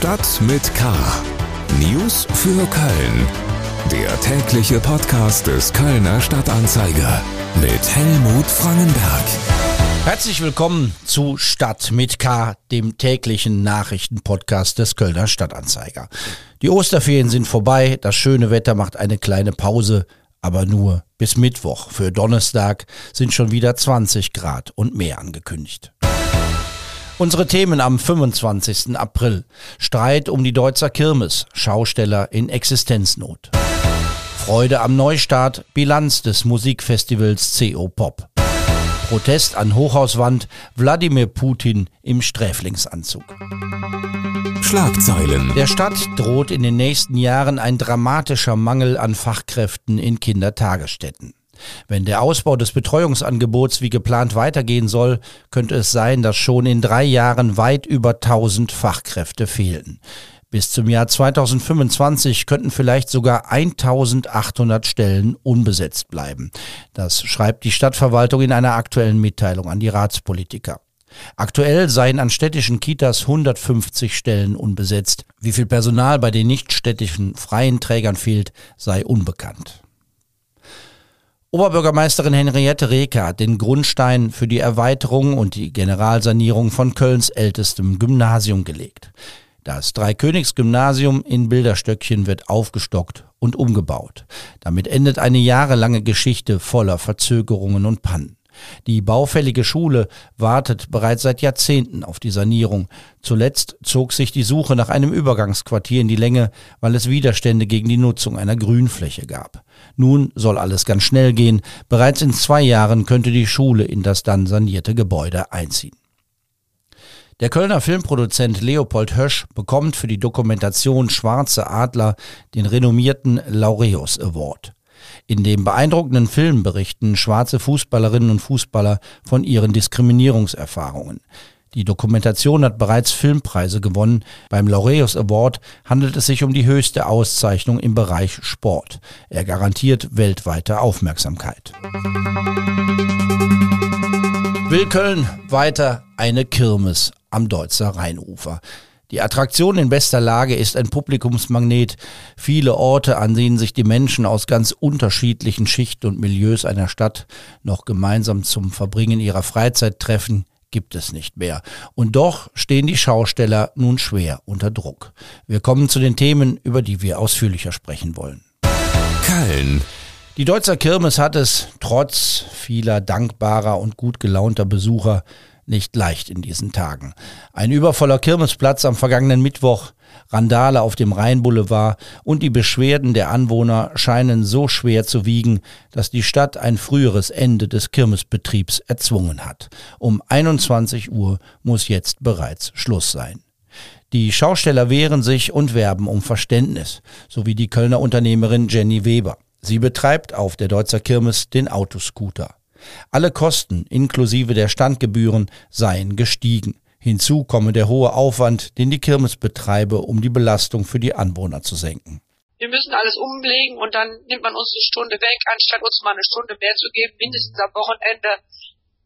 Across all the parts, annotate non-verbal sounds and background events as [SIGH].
Stadt mit K. News für Köln. Der tägliche Podcast des Kölner Stadtanzeiger mit Helmut Frangenberg. Herzlich willkommen zu Stadt mit K, dem täglichen Nachrichtenpodcast des Kölner Stadtanzeiger. Die Osterferien sind vorbei, das schöne Wetter macht eine kleine Pause, aber nur bis Mittwoch. Für Donnerstag sind schon wieder 20 Grad und mehr angekündigt. Unsere Themen am 25. April. Streit um die Deutzer Kirmes. Schausteller in Existenznot. Freude am Neustart. Bilanz des Musikfestivals CO Pop. Protest an Hochhauswand. Wladimir Putin im Sträflingsanzug. Schlagzeilen. Der Stadt droht in den nächsten Jahren ein dramatischer Mangel an Fachkräften in Kindertagesstätten. Wenn der Ausbau des Betreuungsangebots wie geplant weitergehen soll, könnte es sein, dass schon in drei Jahren weit über 1000 Fachkräfte fehlen. Bis zum Jahr 2025 könnten vielleicht sogar 1800 Stellen unbesetzt bleiben. Das schreibt die Stadtverwaltung in einer aktuellen Mitteilung an die Ratspolitiker. Aktuell seien an städtischen Kitas 150 Stellen unbesetzt. Wie viel Personal bei den nichtstädtischen freien Trägern fehlt, sei unbekannt. Oberbürgermeisterin Henriette Reker hat den Grundstein für die Erweiterung und die Generalsanierung von Kölns ältestem Gymnasium gelegt. Das Dreikönigsgymnasium in Bilderstöckchen wird aufgestockt und umgebaut. Damit endet eine jahrelange Geschichte voller Verzögerungen und Pannen. Die baufällige Schule wartet bereits seit Jahrzehnten auf die Sanierung. Zuletzt zog sich die Suche nach einem Übergangsquartier in die Länge, weil es Widerstände gegen die Nutzung einer Grünfläche gab. Nun soll alles ganz schnell gehen. Bereits in zwei Jahren könnte die Schule in das dann sanierte Gebäude einziehen. Der Kölner Filmproduzent Leopold Hösch bekommt für die Dokumentation Schwarze Adler den renommierten Laureus Award. In dem beeindruckenden Film berichten schwarze Fußballerinnen und Fußballer von ihren Diskriminierungserfahrungen. Die Dokumentation hat bereits Filmpreise gewonnen. Beim Laureus Award handelt es sich um die höchste Auszeichnung im Bereich Sport. Er garantiert weltweite Aufmerksamkeit. Will Köln weiter eine Kirmes am Deutzer Rheinufer? Die Attraktion in bester Lage ist ein Publikumsmagnet. Viele Orte, an denen sich die Menschen aus ganz unterschiedlichen Schichten und Milieus einer Stadt noch gemeinsam zum Verbringen ihrer Freizeit treffen, gibt es nicht mehr. Und doch stehen die Schausteller nun schwer unter Druck. Wir kommen zu den Themen, über die wir ausführlicher sprechen wollen. Köln. Die Deutzer Kirmes hat es trotz vieler dankbarer und gut gelaunter Besucher nicht leicht in diesen Tagen. Ein übervoller Kirmesplatz am vergangenen Mittwoch, Randale auf dem Rheinboulevard und die Beschwerden der Anwohner scheinen so schwer zu wiegen, dass die Stadt ein früheres Ende des Kirmesbetriebs erzwungen hat. Um 21 Uhr muss jetzt bereits Schluss sein. Die Schausteller wehren sich und werben um Verständnis, sowie die Kölner Unternehmerin Jenny Weber. Sie betreibt auf der Deutzer Kirmes den Autoscooter. Alle Kosten inklusive der Standgebühren seien gestiegen. Hinzu komme der hohe Aufwand, den die Kirmes betreibe, um die Belastung für die Anwohner zu senken. Wir müssen alles umlegen und dann nimmt man uns eine Stunde weg, anstatt uns mal eine Stunde mehr zu geben, mindestens am Wochenende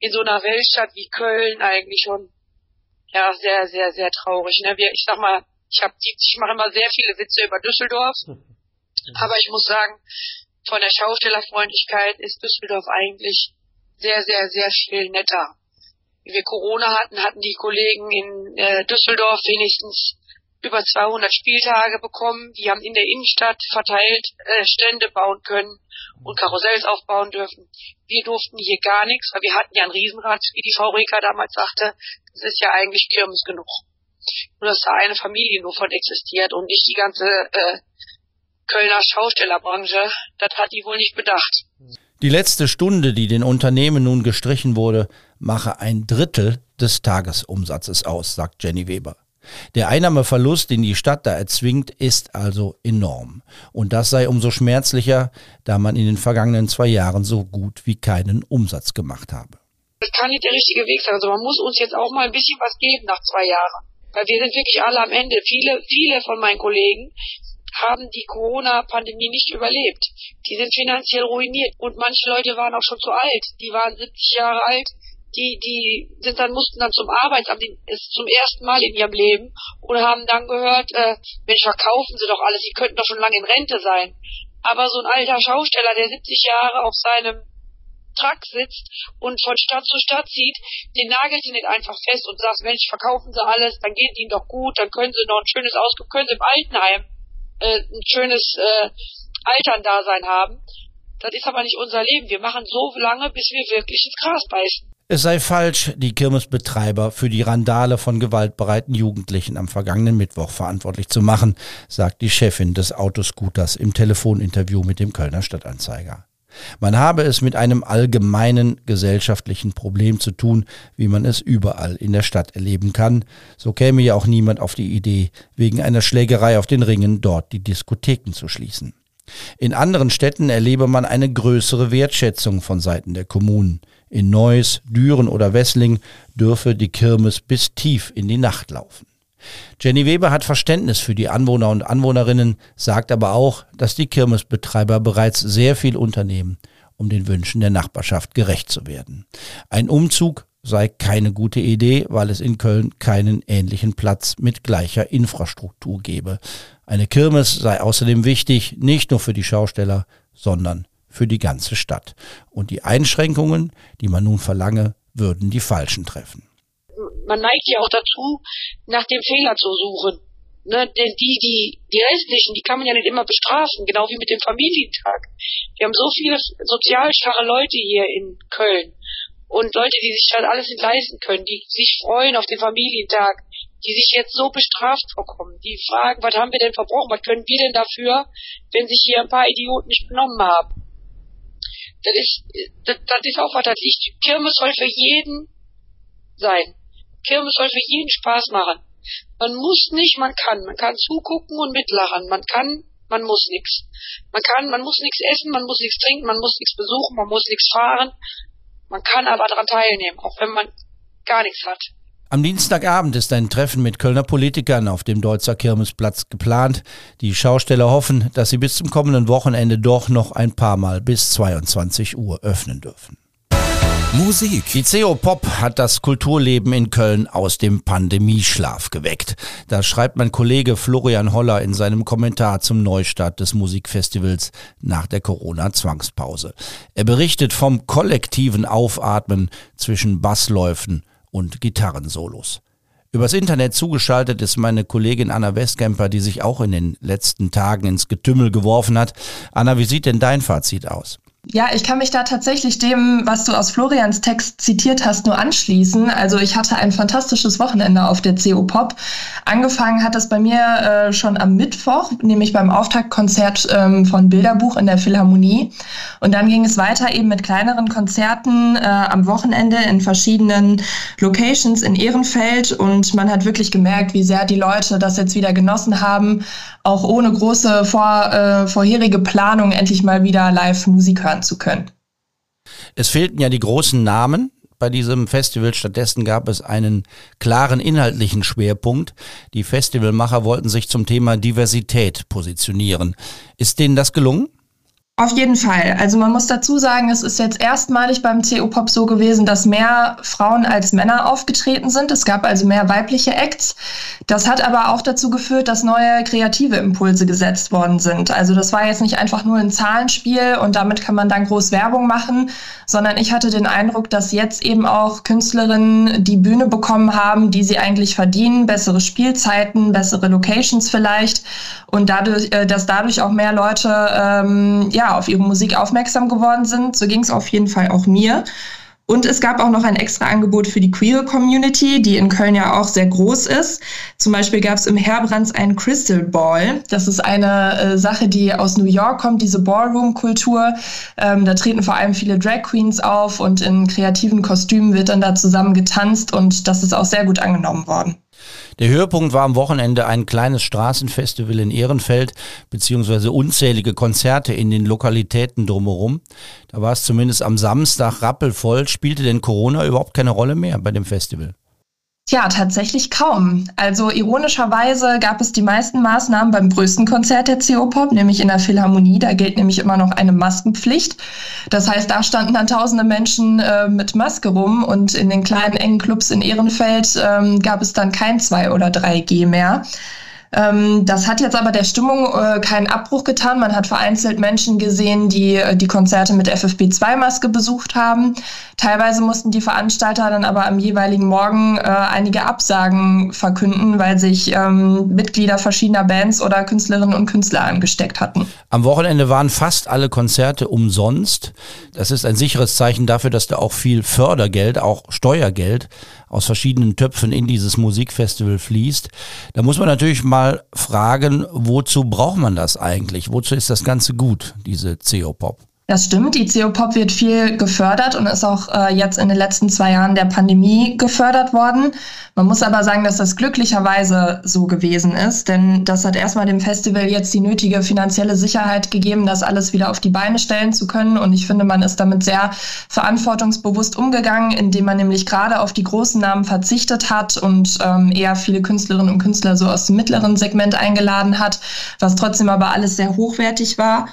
in so einer Weltstadt wie Köln eigentlich schon ja sehr, sehr, sehr traurig. Ne? Wir, ich sag mal, ich habe ich mache immer sehr viele Witze über Düsseldorf, [LAUGHS] aber ich muss sagen, von der Schaustellerfreundlichkeit ist Düsseldorf eigentlich sehr, sehr, sehr viel netter. Wie wir Corona hatten, hatten die Kollegen in äh, Düsseldorf wenigstens über 200 Spieltage bekommen. Die haben in der Innenstadt verteilt äh, Stände bauen können und Karussells aufbauen dürfen. Wir durften hier gar nichts, weil wir hatten ja ein Riesenrad, wie die Frau Reker damals sagte. Das ist ja eigentlich Kirmes genug. Nur dass da eine Familie nur von existiert und nicht die ganze äh, Kölner Schaustellerbranche. Das hat die wohl nicht bedacht. Die letzte Stunde, die den Unternehmen nun gestrichen wurde, mache ein Drittel des Tagesumsatzes aus, sagt Jenny Weber. Der Einnahmeverlust, den die Stadt da erzwingt, ist also enorm. Und das sei umso schmerzlicher, da man in den vergangenen zwei Jahren so gut wie keinen Umsatz gemacht habe. Das kann nicht der richtige Weg sein. Also man muss uns jetzt auch mal ein bisschen was geben nach zwei Jahren. Weil wir sind wirklich alle am Ende. Viele, viele von meinen Kollegen haben die Corona-Pandemie nicht überlebt. Die sind finanziell ruiniert und manche Leute waren auch schon zu alt. Die waren 70 Jahre alt, die, die sind dann, mussten dann zum Arbeitsamt, ist zum ersten Mal in ihrem Leben und haben dann gehört, äh, Mensch, verkaufen Sie doch alles, Sie könnten doch schon lange in Rente sein. Aber so ein alter Schausteller, der 70 Jahre auf seinem Truck sitzt und von Stadt zu Stadt zieht, den nagelt sie nicht einfach fest und sagt, Mensch, verkaufen Sie alles, dann geht Ihnen doch gut, dann können Sie noch ein schönes Auskommen, können Sie im Altenheim äh, ein schönes äh, Altern-Dasein haben. Das ist aber nicht unser Leben. Wir machen so lange, bis wir wirklich ins Gras beißen. Es sei falsch, die Kirmesbetreiber für die Randale von gewaltbereiten Jugendlichen am vergangenen Mittwoch verantwortlich zu machen, sagt die Chefin des Autoscooters im Telefoninterview mit dem Kölner Stadtanzeiger. Man habe es mit einem allgemeinen gesellschaftlichen Problem zu tun, wie man es überall in der Stadt erleben kann. So käme ja auch niemand auf die Idee, wegen einer Schlägerei auf den Ringen dort die Diskotheken zu schließen. In anderen Städten erlebe man eine größere Wertschätzung von Seiten der Kommunen. In Neuss, Düren oder Wessling dürfe die Kirmes bis tief in die Nacht laufen. Jenny Weber hat Verständnis für die Anwohner und Anwohnerinnen, sagt aber auch, dass die Kirmesbetreiber bereits sehr viel unternehmen, um den Wünschen der Nachbarschaft gerecht zu werden. Ein Umzug sei keine gute Idee, weil es in Köln keinen ähnlichen Platz mit gleicher Infrastruktur gebe. Eine Kirmes sei außerdem wichtig, nicht nur für die Schausteller, sondern für die ganze Stadt. Und die Einschränkungen, die man nun verlange, würden die Falschen treffen man neigt ja auch dazu, nach dem Fehler zu suchen. Ne, denn die, die, die restlichen, die kann man ja nicht immer bestrafen, genau wie mit dem Familientag. Wir haben so viele sozial schwache Leute hier in Köln und Leute, die sich das alles nicht leisten können, die sich freuen auf den Familientag, die sich jetzt so bestraft vorkommen, die fragen, was haben wir denn verbrochen, was können wir denn dafür, wenn sich hier ein paar Idioten nicht benommen haben. Das ist, das, das ist auch was, das ich, Kirmes soll für jeden sein. Kirmes soll für jeden Spaß machen. Man muss nicht, man kann. Man kann zugucken und mitlachen. Man kann, man muss nichts. Man kann, man muss nichts essen, man muss nichts trinken, man muss nichts besuchen, man muss nichts fahren. Man kann aber daran teilnehmen, auch wenn man gar nichts hat. Am Dienstagabend ist ein Treffen mit Kölner Politikern auf dem Deutzer Kirmesplatz geplant. Die Schausteller hoffen, dass sie bis zum kommenden Wochenende doch noch ein paar Mal bis 22 Uhr öffnen dürfen. Musik. Die CO Pop hat das Kulturleben in Köln aus dem Pandemieschlaf geweckt. Das schreibt mein Kollege Florian Holler in seinem Kommentar zum Neustart des Musikfestivals nach der Corona-Zwangspause. Er berichtet vom kollektiven Aufatmen zwischen Bassläufen und Gitarrensolos. Übers Internet zugeschaltet ist meine Kollegin Anna Westkemper, die sich auch in den letzten Tagen ins Getümmel geworfen hat. Anna, wie sieht denn dein Fazit aus? Ja, ich kann mich da tatsächlich dem, was du aus Florians Text zitiert hast, nur anschließen. Also ich hatte ein fantastisches Wochenende auf der CO Pop. Angefangen hat es bei mir äh, schon am Mittwoch, nämlich beim Auftaktkonzert ähm, von Bilderbuch in der Philharmonie. Und dann ging es weiter eben mit kleineren Konzerten äh, am Wochenende in verschiedenen Locations in Ehrenfeld. Und man hat wirklich gemerkt, wie sehr die Leute das jetzt wieder genossen haben, auch ohne große vor, äh, vorherige Planung endlich mal wieder Live-Musik hören zu können. Es fehlten ja die großen Namen bei diesem Festival. Stattdessen gab es einen klaren inhaltlichen Schwerpunkt. Die Festivalmacher wollten sich zum Thema Diversität positionieren. Ist denen das gelungen? Auf jeden Fall. Also man muss dazu sagen, es ist jetzt erstmalig beim CO-Pop so gewesen, dass mehr Frauen als Männer aufgetreten sind. Es gab also mehr weibliche Acts. Das hat aber auch dazu geführt, dass neue kreative Impulse gesetzt worden sind. Also das war jetzt nicht einfach nur ein Zahlenspiel und damit kann man dann groß Werbung machen, sondern ich hatte den Eindruck, dass jetzt eben auch Künstlerinnen die Bühne bekommen haben, die sie eigentlich verdienen, bessere Spielzeiten, bessere Locations vielleicht und dadurch, äh, dass dadurch auch mehr Leute ähm, ja ja, auf ihre Musik aufmerksam geworden sind. So ging es auf jeden Fall auch mir. Und es gab auch noch ein extra Angebot für die Queer Community, die in Köln ja auch sehr groß ist. Zum Beispiel gab es im Herbrands einen Crystal Ball. Das ist eine äh, Sache, die aus New York kommt, diese Ballroom-Kultur. Ähm, da treten vor allem viele Drag Queens auf und in kreativen Kostümen wird dann da zusammen getanzt und das ist auch sehr gut angenommen worden. Der Höhepunkt war am Wochenende ein kleines Straßenfestival in Ehrenfeld, beziehungsweise unzählige Konzerte in den Lokalitäten drumherum. Da war es zumindest am Samstag rappelvoll. Spielte denn Corona überhaupt keine Rolle mehr bei dem Festival? Tja, tatsächlich kaum. Also ironischerweise gab es die meisten Maßnahmen beim größten Konzert der CO-Pop, nämlich in der Philharmonie. Da gilt nämlich immer noch eine Maskenpflicht. Das heißt, da standen dann tausende Menschen äh, mit Maske rum und in den kleinen engen Clubs in Ehrenfeld ähm, gab es dann kein 2 oder 3G mehr. Ähm, das hat jetzt aber der Stimmung äh, keinen Abbruch getan. Man hat vereinzelt Menschen gesehen, die äh, die Konzerte mit FFP2-Maske besucht haben. Teilweise mussten die Veranstalter dann aber am jeweiligen Morgen äh, einige Absagen verkünden, weil sich ähm, Mitglieder verschiedener Bands oder Künstlerinnen und Künstler angesteckt hatten. Am Wochenende waren fast alle Konzerte umsonst. Das ist ein sicheres Zeichen dafür, dass da auch viel Fördergeld, auch Steuergeld aus verschiedenen Töpfen in dieses Musikfestival fließt. Da muss man natürlich mal fragen, wozu braucht man das eigentlich? Wozu ist das Ganze gut, diese CO-Pop? Das stimmt, die CO-Pop wird viel gefördert und ist auch äh, jetzt in den letzten zwei Jahren der Pandemie gefördert worden. Man muss aber sagen, dass das glücklicherweise so gewesen ist, denn das hat erstmal dem Festival jetzt die nötige finanzielle Sicherheit gegeben, das alles wieder auf die Beine stellen zu können. Und ich finde, man ist damit sehr verantwortungsbewusst umgegangen, indem man nämlich gerade auf die großen Namen verzichtet hat und ähm, eher viele Künstlerinnen und Künstler so aus dem mittleren Segment eingeladen hat, was trotzdem aber alles sehr hochwertig war.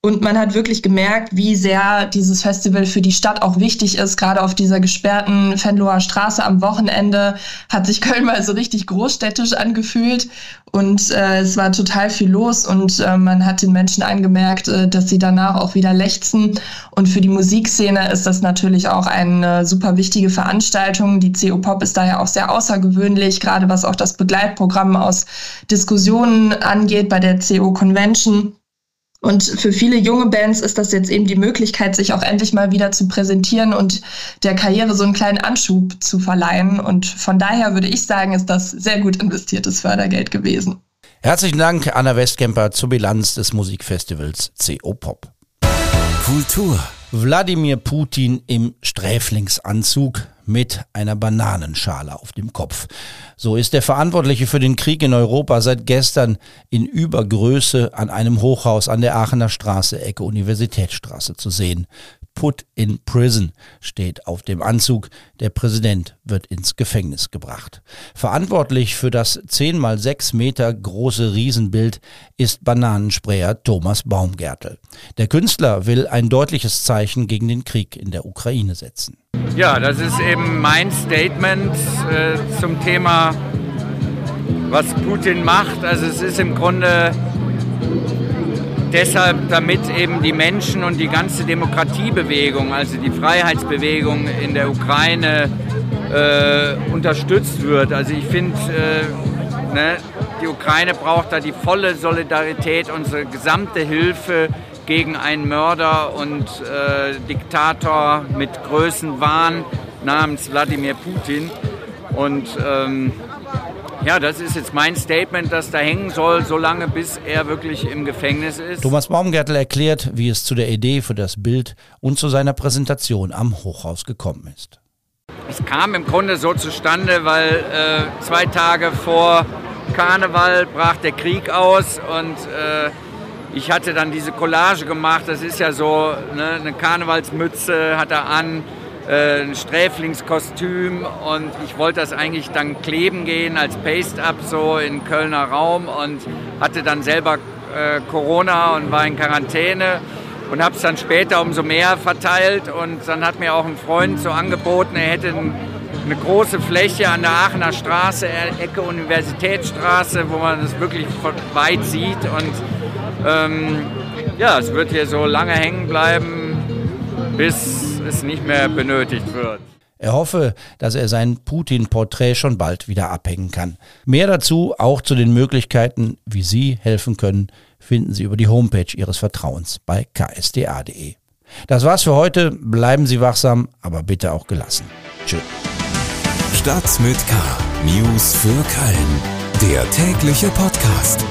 Und man hat wirklich gemerkt, wie sehr dieses Festival für die Stadt auch wichtig ist. Gerade auf dieser gesperrten Venloer Straße am Wochenende hat sich [LAUGHS] Köln mal so richtig großstädtisch angefühlt. Und äh, es war total viel los und äh, man hat den Menschen angemerkt, äh, dass sie danach auch wieder lechzen. Und für die Musikszene ist das natürlich auch eine super wichtige Veranstaltung. Die CO Pop ist daher auch sehr außergewöhnlich, gerade was auch das Begleitprogramm aus Diskussionen angeht bei der CO Convention. Und für viele junge Bands ist das jetzt eben die Möglichkeit, sich auch endlich mal wieder zu präsentieren und der Karriere so einen kleinen Anschub zu verleihen. Und von daher würde ich sagen, ist das sehr gut investiertes Fördergeld gewesen. Herzlichen Dank, Anna Westkemper, zur Bilanz des Musikfestivals CO Pop. Kultur. Wladimir Putin im Sträflingsanzug mit einer Bananenschale auf dem Kopf. So ist der Verantwortliche für den Krieg in Europa seit gestern in Übergröße an einem Hochhaus an der Aachener Straße, Ecke Universitätsstraße zu sehen. Put in Prison steht auf dem Anzug. Der Präsident wird ins Gefängnis gebracht. Verantwortlich für das 10 mal 6 Meter große Riesenbild ist Bananensprayer Thomas Baumgärtel. Der Künstler will ein deutliches Zeichen gegen den Krieg in der Ukraine setzen. Ja, das ist eben mein Statement äh, zum Thema, was Putin macht. Also es ist im Grunde deshalb, damit eben die Menschen und die ganze Demokratiebewegung, also die Freiheitsbewegung in der Ukraine äh, unterstützt wird. Also ich finde, äh, ne, die Ukraine braucht da die volle Solidarität, unsere gesamte Hilfe gegen einen Mörder und äh, Diktator mit Größenwahn namens Wladimir Putin. Und ähm, ja, das ist jetzt mein Statement, das da hängen soll, solange bis er wirklich im Gefängnis ist. Thomas Baumgärtel erklärt, wie es zu der Idee für das Bild und zu seiner Präsentation am Hochhaus gekommen ist. Es kam im Grunde so zustande, weil äh, zwei Tage vor Karneval brach der Krieg aus und äh, ich hatte dann diese Collage gemacht. Das ist ja so ne, eine Karnevalsmütze hat er an äh, ein Sträflingskostüm und ich wollte das eigentlich dann kleben gehen als Paste-Up so in Kölner Raum und hatte dann selber äh, Corona und war in Quarantäne und habe es dann später umso mehr verteilt und dann hat mir auch ein Freund so angeboten, er hätte ein, eine große Fläche an der Aachener Straße, Ecke Universitätsstraße, wo man es wirklich weit sieht und ähm, ja, es wird hier so lange hängen bleiben, bis es nicht mehr benötigt wird. Er hoffe, dass er sein Putin-Porträt schon bald wieder abhängen kann. Mehr dazu, auch zu den Möglichkeiten, wie Sie helfen können, finden Sie über die Homepage Ihres Vertrauens bei ksda.de. Das war's für heute. Bleiben Sie wachsam, aber bitte auch gelassen. Tschüss. Stadt mit K. News für Köln. Der tägliche Podcast.